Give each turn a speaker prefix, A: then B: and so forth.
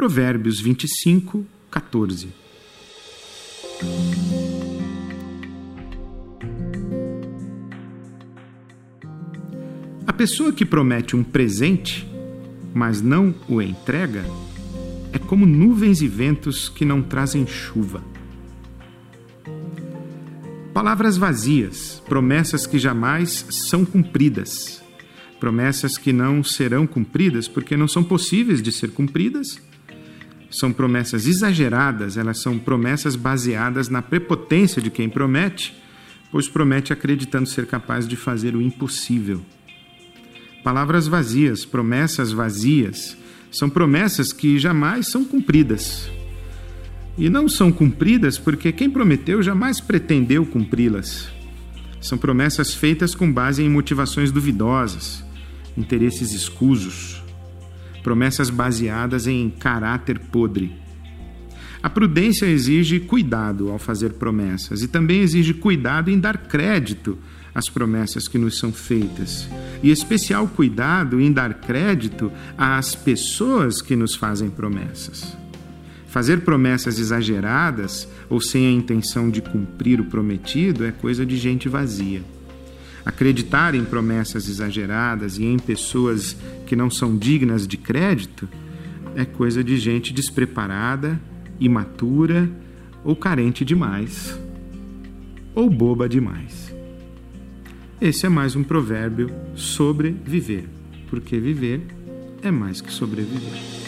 A: Provérbios 25, 14. A pessoa que promete um presente, mas não o entrega, é como nuvens e ventos que não trazem chuva. Palavras vazias, promessas que jamais são cumpridas, promessas que não serão cumpridas porque não são possíveis de ser cumpridas. São promessas exageradas, elas são promessas baseadas na prepotência de quem promete, pois promete acreditando ser capaz de fazer o impossível. Palavras vazias, promessas vazias, são promessas que jamais são cumpridas. E não são cumpridas porque quem prometeu jamais pretendeu cumpri-las. São promessas feitas com base em motivações duvidosas, interesses escusos, promessas baseadas em caráter podre. A prudência exige cuidado ao fazer promessas e também exige cuidado em dar crédito às promessas que nos são feitas, e especial cuidado em dar crédito às pessoas que nos fazem promessas. Fazer promessas exageradas ou sem a intenção de cumprir o prometido é coisa de gente vazia. Acreditar em promessas exageradas e em pessoas que não são dignas de crédito é coisa de gente despreparada, imatura ou carente demais, ou boba demais. Esse é mais um provérbio sobre viver, porque viver é mais que sobreviver.